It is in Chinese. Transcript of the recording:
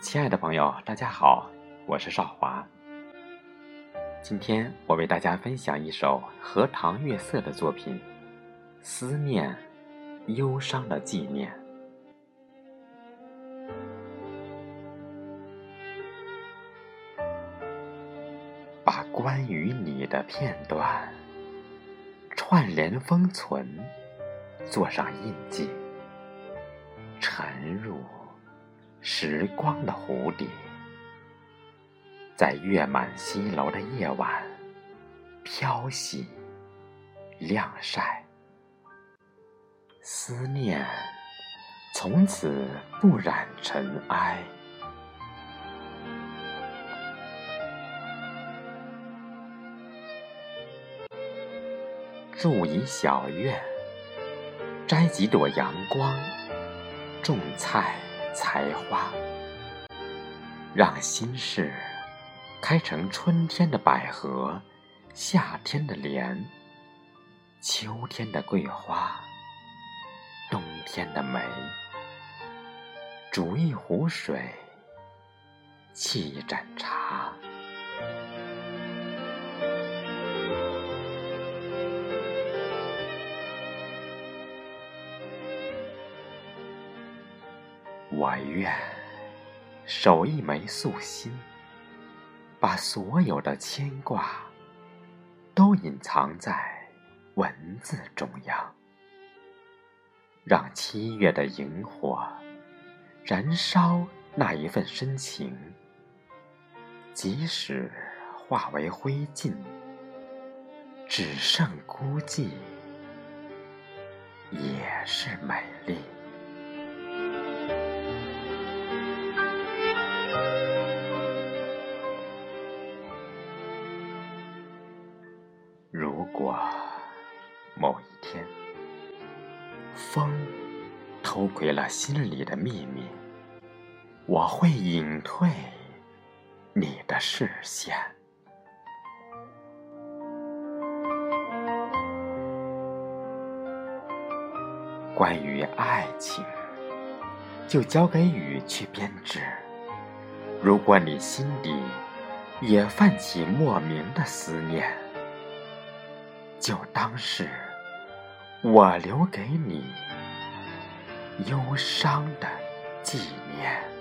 亲爱的朋友，大家好，我是少华。今天我为大家分享一首荷塘月色的作品《思念，忧伤的纪念》。把关于你的片段串联封存，做上印记，沉入。时光的湖底，在月满西楼的夜晚，飘洗、晾晒，思念从此不染尘埃。住一小院，摘几朵阳光，种菜。才华，让心事开成春天的百合，夏天的莲，秋天的桂花，冬天的梅。煮一壶水，沏一盏茶，我愿守一枚素心，把所有的牵挂都隐藏在文字中央，让七月的萤火燃烧那一份深情，即使化为灰烬，只剩孤寂，也是美丽。如果某一天，风偷窥了心里的秘密，我会隐退你的视线。关于爱情，就交给雨去编织。如果你心底也泛起莫名的思念，就当是我留给你忧伤的纪念。